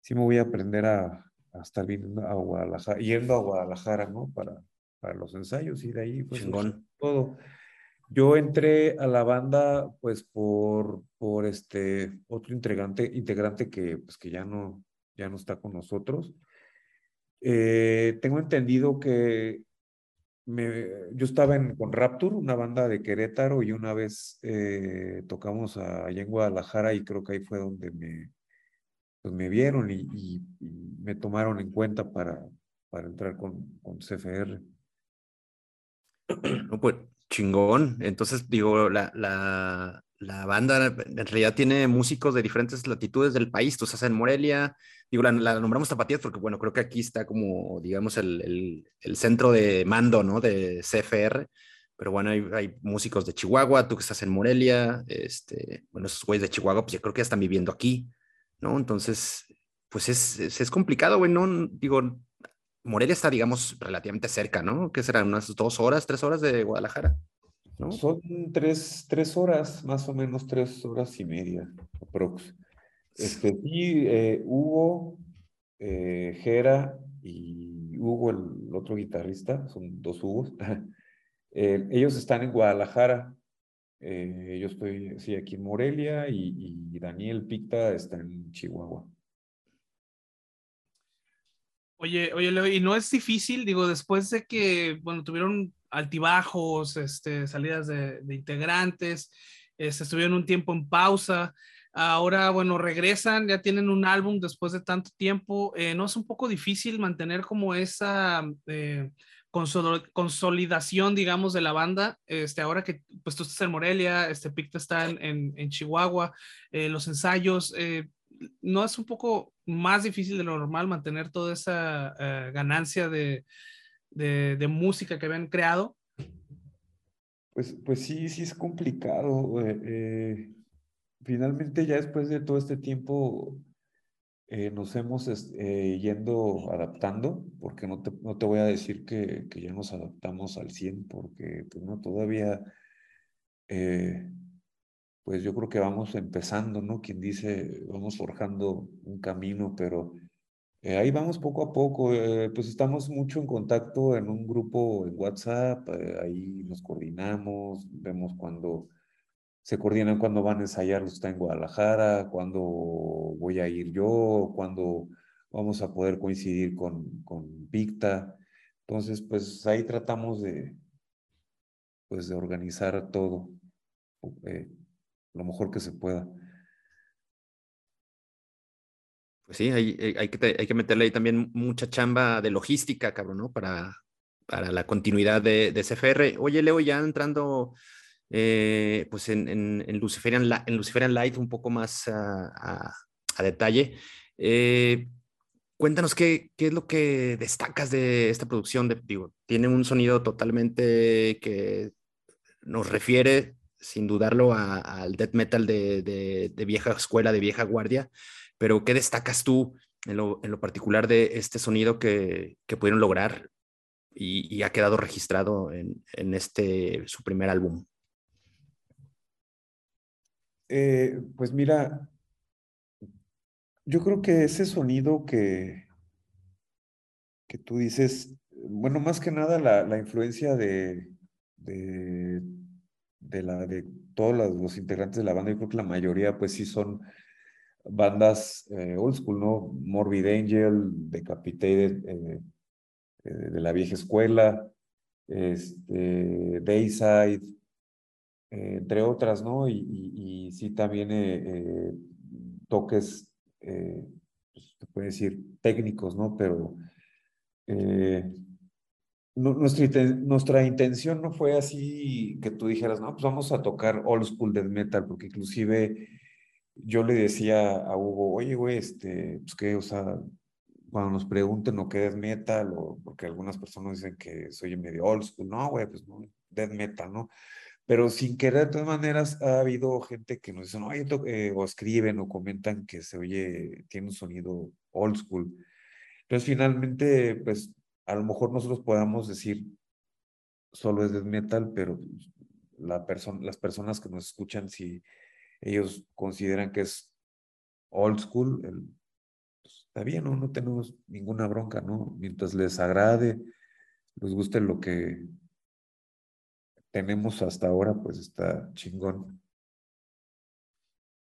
sí me voy a aprender a, a estar viendo a Guadalajara, yendo a Guadalajara, ¿no? Para, para los ensayos y de ahí, pues, todo. Yo entré a la banda, pues, por, por este otro integrante, integrante que, pues, que ya no, ya no está con nosotros. Eh, tengo entendido que yo estaba en, con Rapture, una banda de Querétaro, y una vez eh, tocamos allá en Guadalajara y creo que ahí fue donde me, pues me vieron y, y, me tomaron en cuenta para, para entrar con, con CFR. No, pues chingón. Entonces, digo, la, la, la, banda en realidad tiene músicos de diferentes latitudes del país. Tú estás en Morelia, digo, la, la nombramos Tapatías porque, bueno, creo que aquí está como, digamos, el, el, centro de mando, ¿no? De CFR. Pero bueno, hay, hay, músicos de Chihuahua, tú que estás en Morelia, este, bueno, esos güeyes de Chihuahua, pues yo creo que ya están viviendo aquí. ¿no? Entonces, pues es, es, complicado, güey, ¿no? Digo, Morelia está, digamos, relativamente cerca, ¿no? ¿Qué serán? ¿Unas dos horas, tres horas de Guadalajara? ¿No? Son tres, tres horas, más o menos tres horas y media, aprox. Este, y eh, Hugo, eh, Jera y Hugo, el otro guitarrista, son dos Hugos, [LAUGHS] eh, ellos están en Guadalajara, eh, yo estoy sí, aquí en Morelia y, Daniel Picta está en Chihuahua. Oye, oye, Leo, y no es difícil, digo, después de que, bueno, tuvieron altibajos, este, salidas de, integrantes, este, estuvieron un tiempo en pausa, ahora, bueno, regresan, ya tienen un álbum después de tanto tiempo, eh, ¿no es un poco difícil mantener como esa eh, consolidación, digamos, de la banda, este, ahora que pues tú estás en Morelia, este Picta está en, en, Chihuahua, eh, los ensayos, eh, ¿no es un poco más difícil de lo normal mantener toda esa eh, ganancia de, de, de, música que habían creado? Pues, pues sí, sí es complicado. finalmente ya después de todo este tiempo eh, nos hemos eh, yendo adaptando, porque no te, no te voy a decir que, que, ya nos adaptamos al 100, porque pues, no, todavía, eh, pues yo creo que vamos empezando, ¿no? Quien dice, vamos forjando un camino, pero ahí vamos poco a poco, pues estamos mucho en contacto en un grupo en WhatsApp, ahí nos coordinamos, vemos cuando se coordinan cuando van a ensayar los está en Guadalajara, cuándo voy a ir yo, cuándo vamos a poder coincidir con, con Picta. Entonces, pues ahí tratamos de, pues, de organizar todo eh, lo mejor que se pueda. Pues sí, hay, hay, que, hay que meterle ahí también mucha chamba de logística, cabrón, ¿no? Para, para la continuidad de, de CFR. Oye, Leo, ya entrando eh, pues en, en, en, Luciferian, Luciferian Light un poco más a, a, detalle. Eh, cuéntanos qué, qué, es lo que destacas de esta producción. De, digo, tiene un sonido totalmente que nos refiere, sin dudarlo, al death metal de, de, de, vieja escuela, de vieja guardia, pero ¿qué destacas tú en lo, en lo particular de este sonido que, que pudieron lograr y, ha quedado registrado en, en este, su primer álbum? Eh, pues mira, yo creo que ese sonido que, que tú dices, bueno, más que nada la, la influencia de, de, la, de todos los, integrantes de la banda, yo creo que la mayoría pues sí son bandas eh, old school, ¿no? Morbid Angel, Decapitated, eh, de la vieja escuela, este, Dayside, eh, entre otras, ¿no? Y, y, sí también eh, eh, toques, pues, se puede decir, técnicos, ¿no? Pero nuestra, nuestra intención no fue así que tú dijeras, no, pues vamos a tocar old school death metal, porque inclusive yo le decía a Hugo, oye, güey, este, pues que, o sea, cuando nos pregunten o qué death metal, o porque algunas personas dicen que soy medio old school, no, güey, pues no, death metal, ¿no? pero sin querer, de todas maneras, ha habido gente que nos dicen, oye, eh, o escriben o comentan que se oye, tiene un sonido old school. Entonces, finalmente, pues, a lo mejor nosotros podamos decir, solo es death metal, pero la las personas que nos escuchan, si ellos consideran que es old school, pues, está bien, ¿no? no tenemos ninguna bronca, ¿no? Mientras les agrade, les guste lo que tenemos hasta ahora, pues está chingón.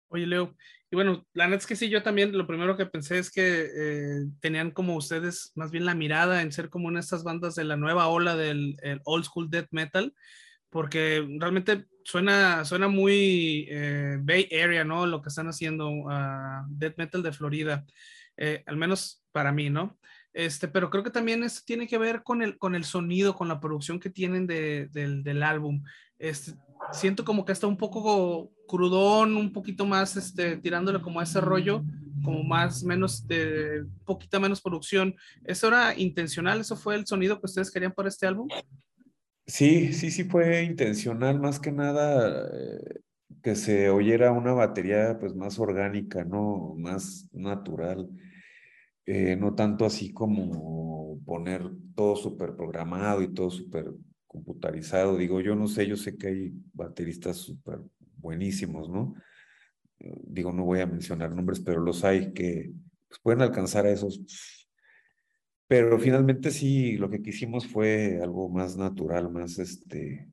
Oye, Leo, y bueno, la neta es que sí, yo también lo primero que pensé es que eh, tenían como ustedes más bien la mirada en ser como una de estas bandas de la nueva ola del old school death metal, porque realmente suena, suena muy eh, Bay Area, ¿no? Lo que están haciendo uh, death metal de Florida, eh, al menos para mí, ¿no? Este, pero creo que también esto tiene que ver con el, con el sonido, con la producción que tienen de, del, del álbum. Este, siento como que está un poco crudón, un poquito más este, tirándole como a ese rollo, como más, menos, de poquita menos producción. ¿Eso era intencional? ¿Eso fue el sonido que ustedes querían para este álbum? Sí, sí, sí fue intencional, más que nada eh, que se oyera una batería pues más orgánica, ¿no? Más natural. Eh, no tanto así como poner todo súper programado y todo súper computarizado. Digo, yo no sé, yo sé que hay bateristas súper buenísimos, ¿no? Digo, no voy a mencionar nombres, pero los hay que pues, pueden alcanzar a esos. Pero finalmente sí, lo que quisimos fue algo más natural, más este,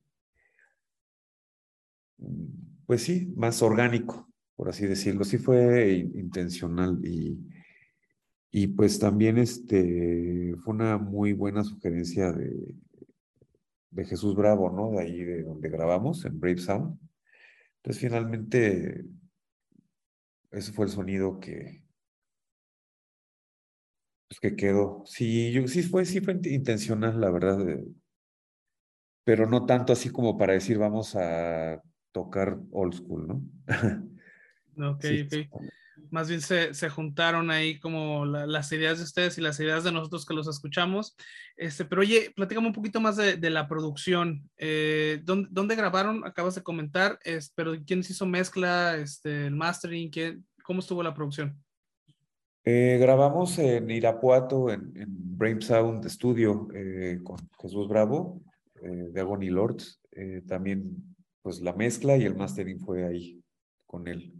pues sí, más orgánico, por así decirlo. Sí fue intencional y, y pues también este, fue una muy buena sugerencia de, de Jesús Bravo, ¿no? De ahí de donde grabamos, en Brave Sound. Entonces finalmente ese fue el sonido que, pues, que quedó. Sí, yo, sí, fue, sí fue intencional, la verdad, pero no tanto así como para decir vamos a tocar old school, ¿no? [LAUGHS] Ok, ok más bien se, se juntaron ahí como las ideas de ustedes y las ideas de nosotros que los escuchamos. Este, pero oye, platícame un poquito más de, de la producción. Eh, ¿dónde, ¿dónde, grabaron? Acabas de comentar, es, pero ¿quién hizo mezcla, este, el mastering? ¿quién, ¿Cómo estuvo la producción? Eh, grabamos en Irapuato, en, en Brave Sound Studio, eh, con Jesús Bravo, de Agony Lords. también, pues la mezcla y el mastering fue ahí con él.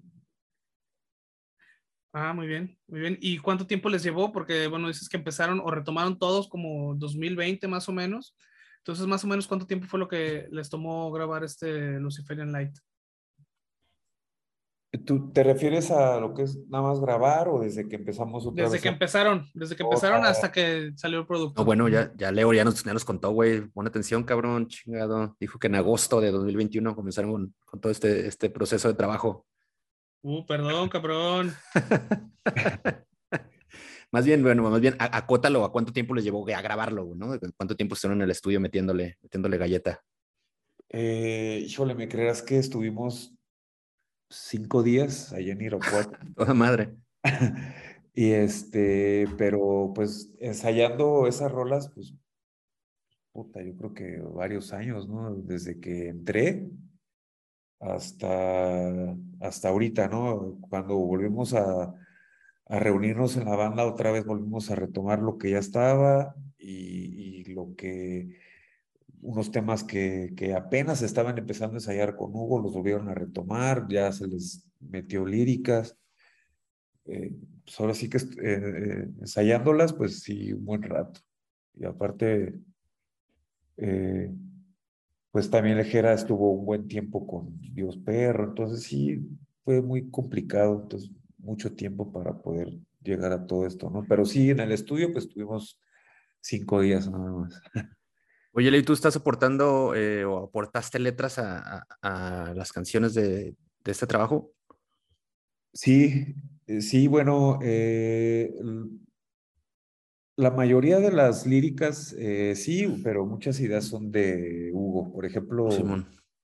Ah, muy bien, muy bien. ¿Y cuánto tiempo les llevó? Porque, bueno, dices que empezaron o retomaron todos como 2020 más o menos. Entonces, más o menos, ¿cuánto tiempo fue lo que les tomó grabar este Luciferian Light? ¿Tú te refieres a lo que es nada más grabar o desde que empezamos otra Desde que empezaron, desde que empezaron hasta que salió el producto. No, bueno, ya, ya Leo ya nos, ya nos contó, güey. Pon atención, cabrón, chingado. Dijo que en agosto de 2021 comenzaron con, con todo este, este proceso de trabajo. Uh, perdón, cabrón. [LAUGHS] más bien, bueno, más bien, acótalo a cuánto tiempo les llevó a grabarlo, ¿no? ¿Cuánto tiempo estuvieron en el estudio metiéndole, metiéndole galleta? Eh, híjole, ¿me creerás que estuvimos cinco días allá en Irapuato? [LAUGHS] Toda madre. [LAUGHS] y este, pero pues ensayando esas rolas, pues, puta, yo creo que varios años, ¿no? Desde que entré hasta, hasta ahorita, ¿no? Cuando volvimos a, a, reunirnos en la banda, otra vez volvimos a retomar lo que ya estaba y, y lo que, unos temas que, que, apenas estaban empezando a ensayar con Hugo, los volvieron a retomar, ya se les metió líricas. Eh, pues ahora sí que eh, eh, ensayándolas, pues sí, un buen rato. Y aparte, eh, pues también Lejera estuvo un buen tiempo con Dios Perro, entonces sí, fue muy complicado, entonces mucho tiempo para poder llegar a todo esto, ¿no? Pero sí, en el estudio pues tuvimos cinco días nada más. [LAUGHS] Oye, Ley, ¿tú estás aportando eh, o aportaste letras a, a, las canciones de, de, este trabajo? Sí, eh, sí, bueno, eh, la mayoría de las líricas eh, sí, pero muchas ideas son de Hugo. Por ejemplo,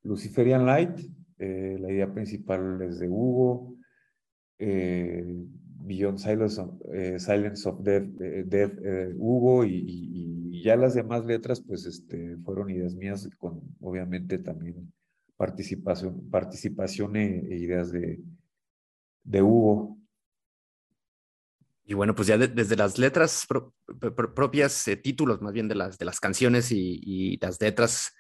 Luciferian Light, la idea principal es de Hugo. Beyond Silence of, Silence of Death, Hugo, y, ya las demás letras, pues este, fueron ideas mías, con obviamente también participación, participación e, e ideas de, de Hugo. Y bueno, pues ya desde las letras propias, eh, títulos más bien de las, de las canciones y, las letras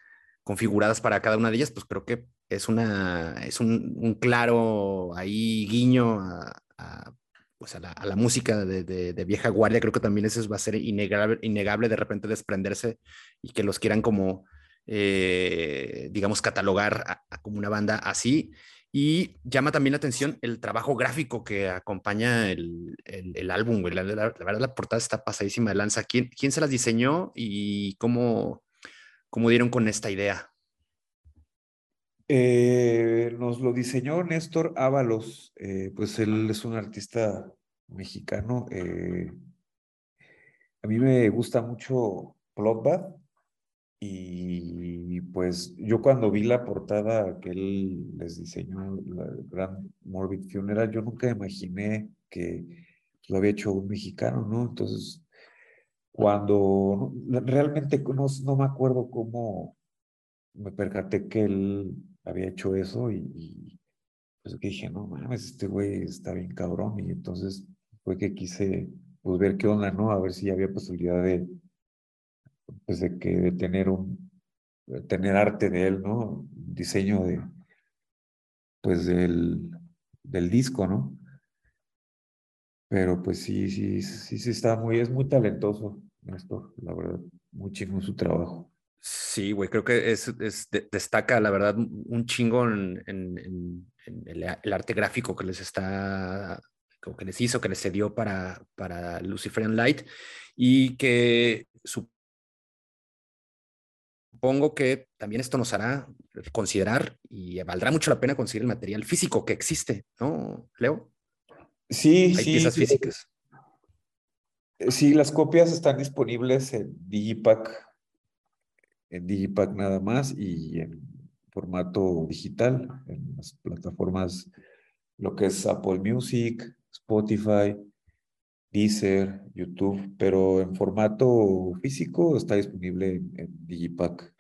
configuradas para cada una de ellas, pues creo que es, una, es un, claro ahí guiño a, pues a, la, música de, vieja guardia. Creo que también eso va a ser innegable, innegable de repente desprenderse y que los quieran como, eh, digamos, catalogar como una banda así. Y llama también la atención el trabajo gráfico que acompaña el, el, álbum, La, verdad, la portada está pasadísima de lanza. ¿Quién, quién se las diseñó y cómo, cómo dieron con esta idea? Eh, nos lo diseñó Néstor Ábalos, eh, pues él es un artista mexicano. Eh, a mí me gusta mucho Bloodbath, y pues yo cuando vi la portada que él les diseñó, la Grand Morbid Funeral, yo nunca imaginé que lo había hecho un mexicano, ¿no? Entonces, cuando realmente no, no me acuerdo cómo me percaté que él había hecho eso y, pues dije, no mames, este güey está bien cabrón. Y entonces fue que quise pues ver qué onda, ¿no? A ver si había posibilidad de, pues de que de tener un tener arte de él, ¿no? Diseño de pues del, del disco, ¿no? Pero pues sí, sí, sí, sí está muy, es muy talentoso esto, la verdad, muy chingo su trabajo. Sí, güey, creo que es, es destaca, la verdad, un chingo en, en, el, el, arte gráfico que les está, que les hizo, que les cedió para, para Luciferian Light y que su supongo que también esto nos hará considerar y valdrá mucho la pena conseguir el material físico que existe, ¿no, Leo? Sí, Hay sí. piezas físicas. Sí, las copias están disponibles en Digipack, en Digipack nada más y en formato digital, en las plataformas, lo que es Apple Music, Spotify, Deezer, YouTube, pero en formato físico está disponible en, Digipack.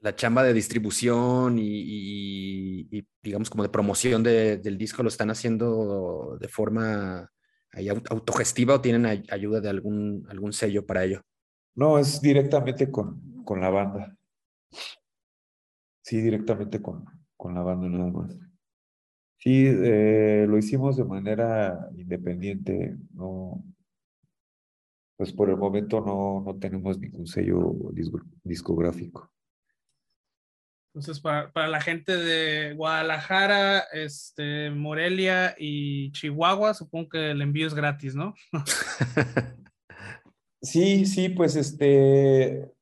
La chamba de distribución y, digamos como de promoción del disco lo están haciendo de forma autogestiva o tienen ayuda de algún, algún sello para ello? No, es directamente con, con la banda. Sí, directamente con, con la banda nada más. Sí, eh, lo hicimos de manera independiente, no, pues por el momento no, no tenemos ningún sello discográfico. Entonces, para, para, la gente de Guadalajara, este, Morelia y Chihuahua, supongo que el envío es gratis, ¿no? [LAUGHS] sí, sí, pues este,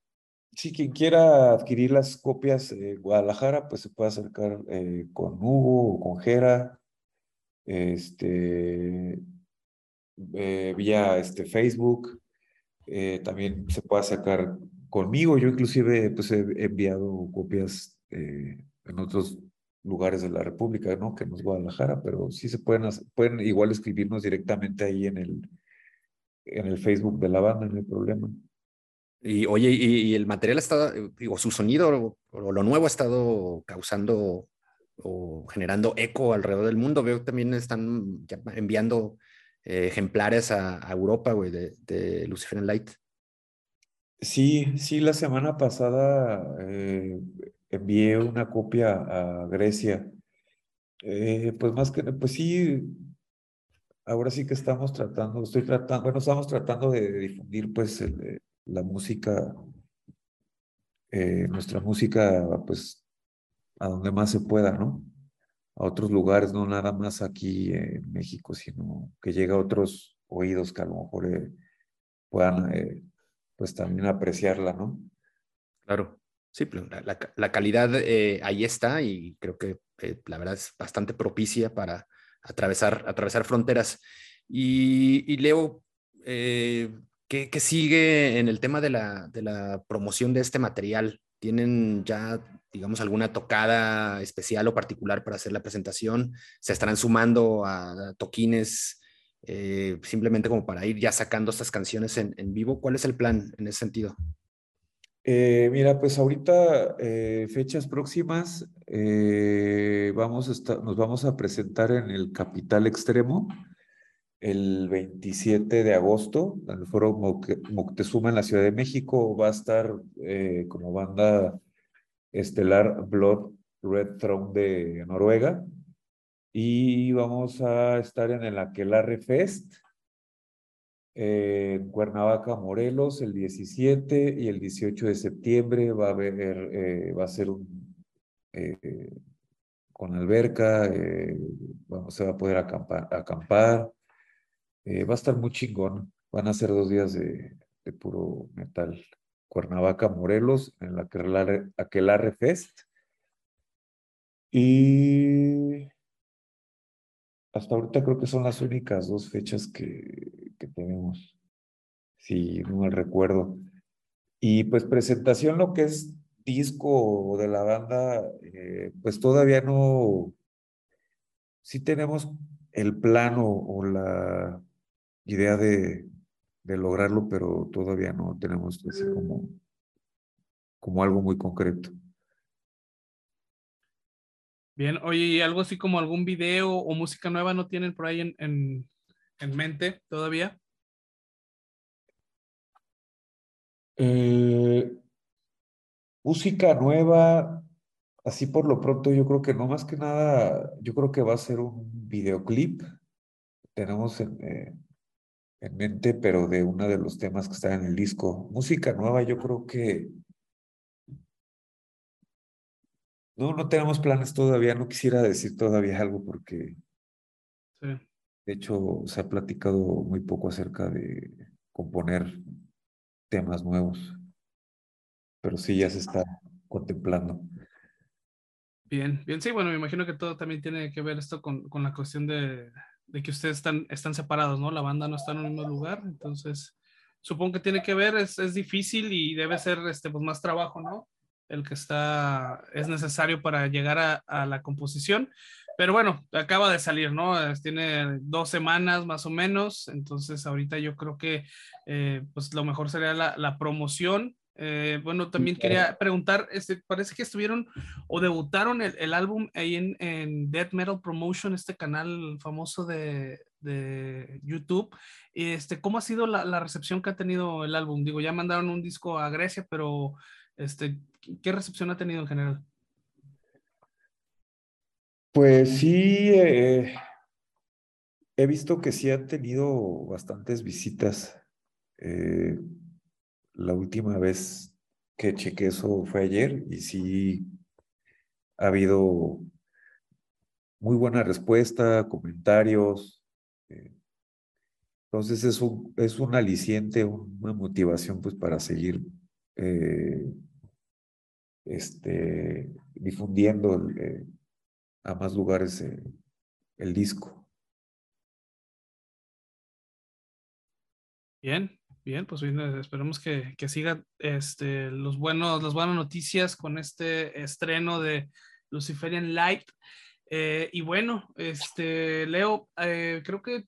si quien quiera adquirir las copias de Guadalajara, pues se puede acercar eh, con Hugo o con Jera, este, eh, vía este, Facebook. Eh, también se puede acercar conmigo. Yo inclusive pues, he enviado copias en otros lugares de la República, ¿no? Que no es Guadalajara, pero sí se pueden, pueden igual escribirnos directamente ahí en el, en el Facebook de la banda, no hay problema. Y oye, y, el material estado, o su sonido o, lo nuevo ha estado causando o generando eco alrededor del mundo. Veo que también están enviando eh, ejemplares a, Europa, güey, de, de Lucifer Light. Sí, sí, la semana pasada eh, envié una copia a Grecia. Eh, pues más que, pues sí, ahora sí que estamos tratando, estoy tratando, bueno, estamos tratando de difundir pues el, la música, eh, nuestra música, pues, a donde más se pueda, ¿no? A otros lugares, no nada más aquí en México, sino que llegue a otros oídos que a lo mejor eh, puedan, eh, pues, también apreciarla, ¿no? Claro. Sí, la, calidad ahí está y creo que la verdad es bastante propicia para atravesar, atravesar fronteras. Y, Leo, ¿Qué, sigue en el tema de la, de la, promoción de este material? ¿Tienen ya, digamos, alguna tocada especial o particular para hacer la presentación? ¿Se estarán sumando a toquines eh, simplemente como para ir ya sacando estas canciones en, vivo? ¿Cuál es el plan en ese sentido? Eh, mira, pues ahorita, eh, fechas próximas, vamos a nos vamos a presentar en el Capital Extremo el 27 de agosto, en el Foro Moctezuma en la Ciudad de México. Va a estar eh, como banda estelar Blood Red Throne de Noruega. Y vamos a estar en el Aquelarre Fest en Cuernavaca, Morelos, el 17 y el 18 de septiembre va a haber, eh, va a ser un eh, con alberca, eh, se va a poder acampar, acampar. va a estar muy chingón. Van a ser dos días de, puro metal. Cuernavaca, Morelos, en la Aquelarre Fest. Y hasta ahorita creo que son las únicas dos fechas que, que tenemos, si no me recuerdo. Y pues presentación, lo que es disco de la banda, eh, pues todavía no, sí tenemos el plano o la idea de, lograrlo, pero todavía no tenemos así como, como algo muy concreto. Bien, oye, ¿y algo así como algún video o música nueva no tienen por ahí en, en mente todavía? Eh, música nueva, así por lo pronto, yo creo que no más que nada, yo creo que va a ser un videoclip. Tenemos en, eh, en mente, pero de uno de los temas que está en el disco. Música nueva, yo creo que No, no tenemos planes todavía, no quisiera decir todavía algo porque de hecho se ha platicado muy poco acerca de componer temas nuevos, pero sí ya se está contemplando. Bien, bien, sí, bueno, me imagino que todo también tiene que ver esto con, con la cuestión de, de, que ustedes están, están separados, ¿no? La banda no está en el mismo lugar, entonces supongo que tiene que ver, es, es difícil y debe ser este, pues, más trabajo, ¿no? el que está, es necesario para llegar a, la composición. Pero bueno, acaba de salir, ¿no? Tiene dos semanas más o menos, entonces ahorita yo creo que eh, pues lo mejor sería la, promoción. Eh, bueno, también quería preguntar, este, parece que estuvieron o debutaron el, álbum ahí en, en Death Metal Promotion, este canal famoso de, de YouTube. Este, ¿Cómo ha sido la, la, recepción que ha tenido el álbum? Digo, ya mandaron un disco a Grecia, pero este, ¿Qué recepción ha tenido en general? Pues sí, eh, he visto que sí ha tenido bastantes visitas. Eh, la última vez que chequé eso fue ayer y sí ha habido muy buena respuesta, comentarios. Eh, entonces es un, es un aliciente, una motivación pues para seguir este, difundiendo eh, a más lugares eh, el disco. Bien, bien, pues bien, esperemos que, que sigan este, los buenos, las buenas noticias con este estreno de Luciferian Light. Eh, y bueno, este, Leo, creo que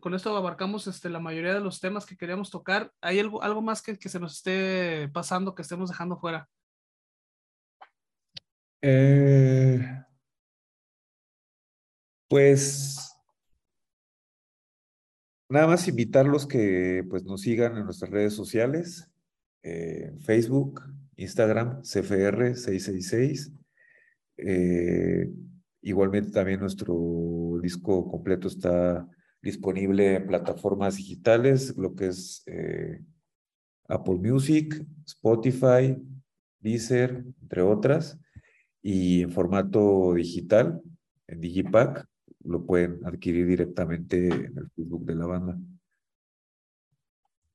con esto abarcamos este, la mayoría de los temas que queríamos tocar. ¿Hay algo, algo más que, que se nos esté pasando, que estemos dejando fuera? Eh, pues nada más invitarlos que pues, nos sigan en nuestras redes sociales, eh, Facebook, Instagram, CFR666. Eh, igualmente también nuestro disco completo está disponible en plataformas digitales, lo que es Apple Music, Spotify, Deezer, entre otras y en formato digital, en Digipack, lo pueden adquirir directamente en el Facebook de la banda.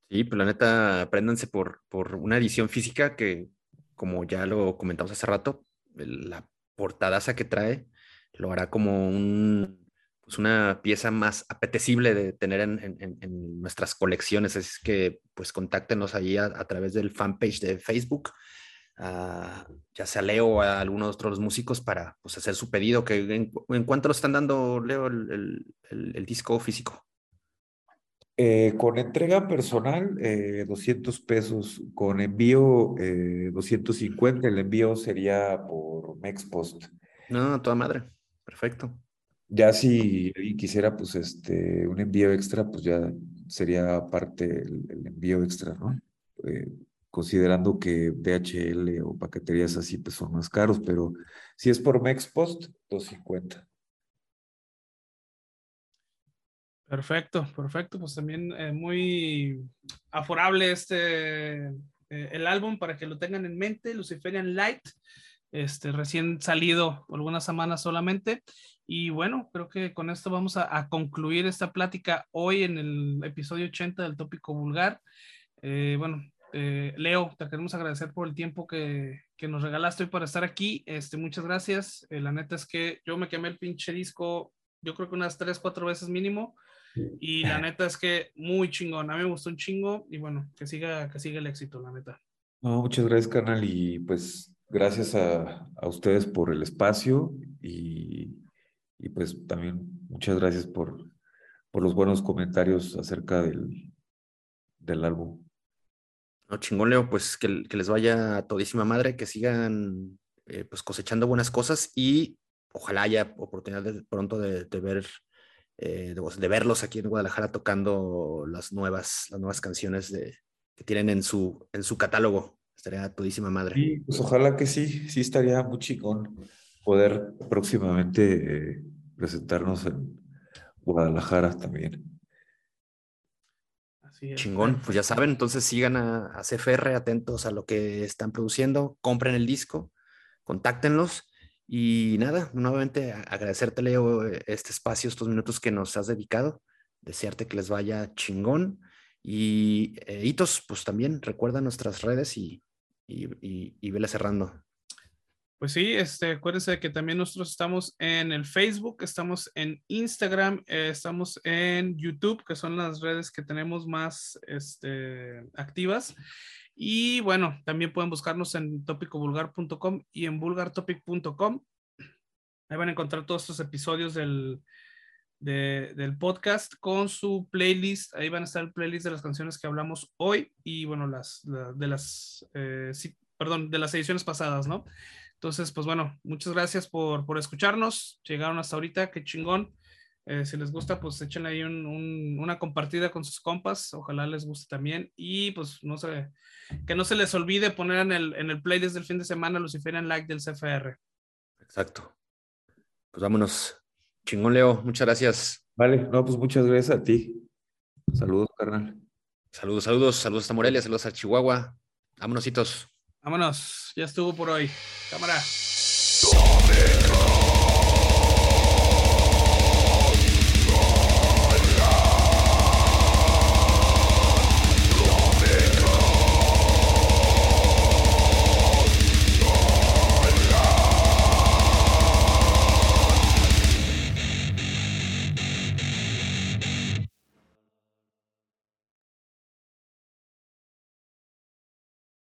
Sí, pues la neta, apréndanse por, por una edición física que, como ya lo comentamos hace rato, la portadaza que trae lo hará como un, pues una pieza más apetecible de tener en, en, nuestras colecciones. Así es que, pues, contáctenos ahí a, a través del fanpage de Facebook ya sea Leo o a algunos otros músicos para pues, hacer su pedido. Que en, cuánto lo están dando, Leo, el, el, disco físico? Eh, con entrega personal, 200 eh, pesos. Con envío, 250. Eh, el envío sería por Mexpost. No, toda madre. Perfecto. ya si alguien quisiera, pues, este, un envío extra, pues ya sería parte el, envío extra, ¿no? Considerando que DHL o paqueterías así, pues son más caros, pero si es por Mexpost, 250. Perfecto, perfecto. Pues también eh, muy aforable este, eh, el álbum para que lo tengan en mente, Luciferian Light, este, recién salido algunas semanas solamente. Y bueno, creo que con esto vamos a, concluir esta plática hoy en el episodio 80 del tópico vulgar. Eh, bueno, Leo, te queremos agradecer por el tiempo que, que, nos regalaste hoy para estar aquí. Este, muchas gracias. la neta es que yo me quemé el pinche disco, yo creo que unas tres, cuatro veces mínimo. Y la [LAUGHS] neta es que muy chingón. A mí me gustó un chingo y bueno, que siga, que siga el éxito, la neta. No, muchas gracias, carnal. Y pues gracias a, a ustedes por el espacio y, y, pues también muchas gracias por, por los buenos comentarios acerca del, del álbum. No, chingón, Leo, pues que, les vaya a todísima madre, que sigan eh, pues cosechando buenas cosas y ojalá haya oportunidad de, pronto de, ver eh, de, verlos aquí en Guadalajara tocando las nuevas, las nuevas canciones que tienen en su, en su catálogo. Estaría todísima madre. Sí, pues ojalá que sí, sí estaría muy chingón poder próximamente eh, presentarnos en Guadalajara también. Chingón, pues ya saben, entonces sigan a, CFR, atentos a lo que están produciendo, compren el disco, contáctenlos y nada, nuevamente agradecerte, Leo, e, este espacio, estos minutos que nos has dedicado, desearte que les vaya chingón. Y eh, Hitos, pues también recuerda nuestras redes y, y, y, vele cerrando. Pues sí, este, acuérdense que también nosotros estamos en el Facebook, estamos en Instagram, eh, estamos en YouTube, que son las redes que tenemos más este, activas. Y bueno, también pueden buscarnos en topicovulgar.com y en vulgartopic.com. Ahí van a encontrar todos estos episodios del, del podcast con su playlist. Ahí van a estar el playlist de las canciones que hablamos hoy y bueno, las de las, eh, perdón, de las ediciones pasadas, ¿no? Entonces, pues bueno, muchas gracias por, por escucharnos. Llegaron hasta ahorita, qué chingón. Eh, si les gusta, pues échenle ahí una compartida con sus compas. Ojalá les guste también. Y pues no sé, que no se les olvide poner en el, en el playlist del fin de semana Luciferian Like del CFR. Exacto. Pues vámonos. Chingón, Leo. Muchas gracias. Vale, no, pues muchas gracias a ti. Saludos, carnal. Saludos, saludos, saludos a Morelia, saludos a Chihuahua. Vámonos. Vámonos, ya estuvo por hoy. Cámara.